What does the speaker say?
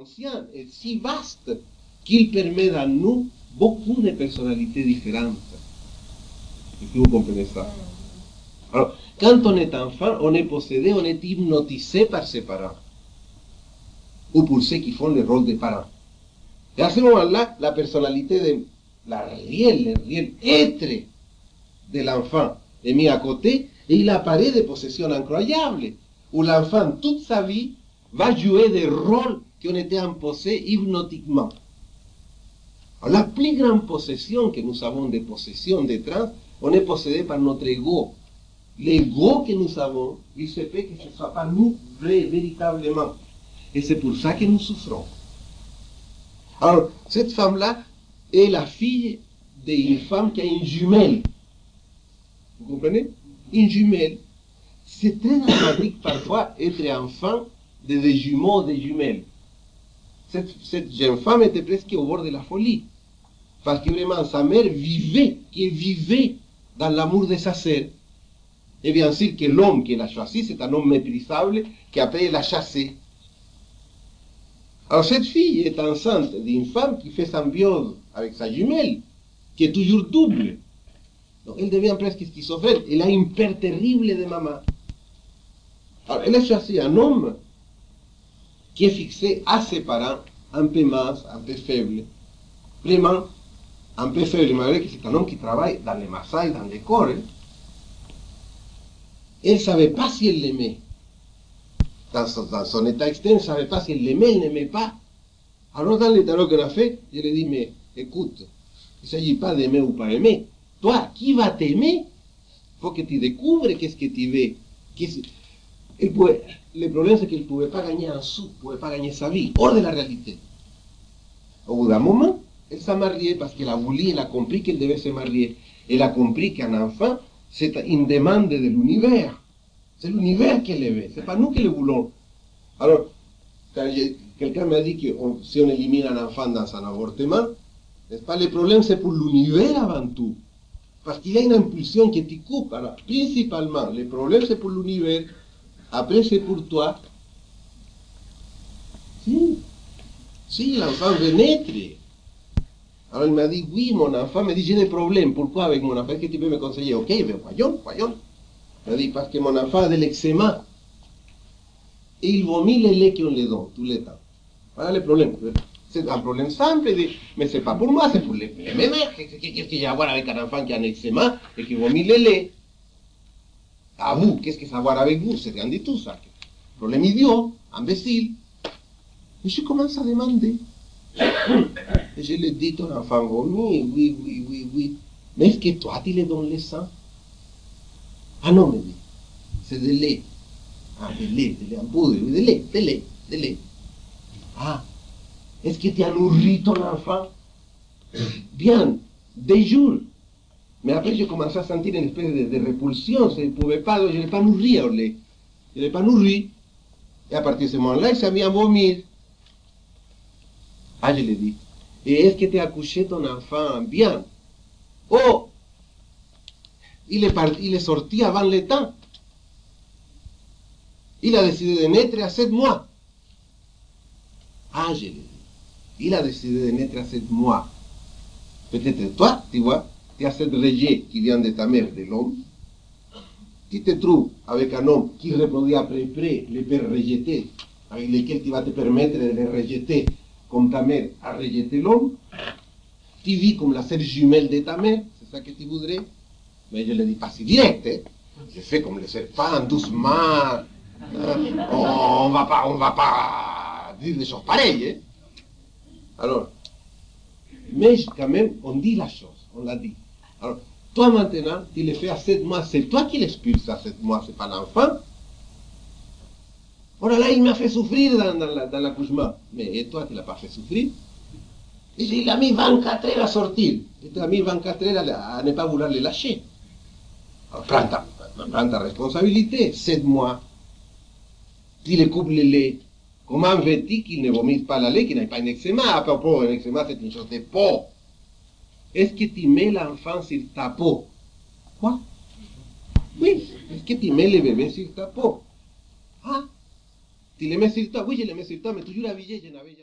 ancien est si vaste qu'il permet à nous beaucoup de personnalités différentes. Est-ce que vous comprenez ça Alors, quand on est enfant, on est possédé, on est hypnotisé par ses parents. Ou pour ceux qui font le rôle de parents. Et à ce moment-là, la personnalité de la réelle, le réel être de l'enfant est mis à côté et il apparaît des possessions incroyables, où l'enfant, toute sa vie, va jouer des rôles qui ont été imposés hypnotiquement. Alors, la plus grande possession que nous avons des possessions de trans, on est possédé par notre ego. L'ego que nous avons, il se peut que ce ne soit pas nous véritablement. Et c'est pour ça que nous souffrons. Alors, cette femme-là est la fille d'une femme qui a une jumelle. Vous comprenez? Une jumelle. C'est très dramatique parfois être enfant des jumeaux, des jumelles. Cette, jeune femme était presque au bord de la folie. Parce que vraiment, sa mère vivait, qui vivait dans l'amour de sa sœur. Et bien sûr que l'homme qui l'a choisi, c'est un homme méprisable qui après l'a chassé. Alors cette fille est enceinte d'une femme qui fait symbiose avec sa jumelle, qui est toujours double. Donc elle devient presque schizophrène. Elle a une terrible de maman. Alors elle a choisi un homme qui est fixé à ses parents, un peu mince, un peu faible. Vraiment, un peu faible, malgré que c'est un homme qui travaille dans les massages, dans les corps. Elle ne savait pas si elle l'aimait. Dans son, état externe, elle ne savait pas si elle l'aimait, elle n'aimait pas. Alors dans l'état qu'elle a fait, je lui ai dit, mais écoute, il ne s'agit pas d'aimer ou pas aimer. Toi, qui va t'aimer? Il faut que tu découvres qu'est-ce que tu veux. Il gagner un sou, il ne pouvait pas gagner sa vie, hors de la réalité. Au bout d'un moment, elle s'est mariée parce qu'elle a voulu, elle a compris qu'elle devait se marier. Elle a compris qu'un enfant, c'est une demande de l'univers. C'est l'univers qui le veut, c'est pas nous qui le voulons. Alors, quelqu'un m'a dit que on, si on élimine un enfant dans un avortement, n'est-ce pas, le problème c'est pour l'univers avant tout. Parce qu'il y a une impulsion qui te coupe. Alors, principalement, le problème c'est pour l'univers. Après, pour toi. Si, si, l'enfant veut naître. Alors il m'a dit, oui, mon enfant, me dit, j'ai des problèmes. Pourquoi avec mon enfant Est-ce que tu peux me conseiller Ok, mais voyons, voyons. Il m'a dit, parce que mon enfant a de l'eczéma. Et il vomit le lait qu'on lui donne tout le temps. Voilà le problème. C'est un problème simple, mais c'est pas pour moi, c'est pour les, les. Qu'est-ce qu'il y a à voir avec un enfant qui a un eczéma et qui vomit le lait À vous, qu'est-ce que ça a à voir avec vous C'est rien du tout ça. Problème idiot, imbécile. Et je commence à demander. Je lui dis, ton enfant oui, oui, oui, oui. Mais est-ce que toi, tu lui donnes le sang Ah non, dit, c'est de lait. Ah, de lait, de lait en poudre, de lait, de lait, de lait. Ah, est-ce que tu as nourri ton enfant Bien, des jours. Mea poi io cominciai a sentire una specie di, di repulsione impubepado, io le panurriole, io le panurri, e a partir de ese momento là se mi amò mir. Ah, yo le di, e es que te accouché ton enfant bien. Oh! Y le, y le sortí avant le temps. Il a décidé de naître à 7 mois. Ah, je l'ai dit. Il a décidé de naître à 7 mois. Peut-être toi, tu vois, tu as cette rejet qui vient de ta mère, de l'homme. Tu te trouves avec un homme qui reproduit après près les pères rejetés, avec lesquels tu vas te permettre de les rejeter comme ta mère a rejeté l'homme. Tu vis comme la sœur jumelle de ta mère, c'est ça que tu voudrais? Mais je ne le dis pas si direct, hein. je fais comme les serpents, doucement. Hein. On ne va pas, on va pas dire des choses pareilles. Hein. Alors, mais quand même, on dit la chose, on l'a dit. Alors, toi maintenant, tu le fais à 7 mois, c'est toi qui l'expulses à 7 mois, c'est pas l'enfant. Oh là là, il m'a fait souffrir dans, dans l'accouchement. La, mais et toi, tu l'as pas fait souffrir? Il a mis 24 heures à sortir. Il t'a mis 24 heures à, ne pas vouloir le lâcher. Alors, prends ta, prends ta responsabilité, 7 mois. Tu le coupes le lait. Comment veux-tu qu'il ne vomisse pas la lait, qu'il n'ait pas un eczéma? À propos, un eczéma, c'est une chose de peau. es que Timé la infancia tapó. ¿Cuál? Uy, es que Timé le bebé tapó. Ah, Tileme sirta, uy, le me sirta, me tuyura villa y en la bella.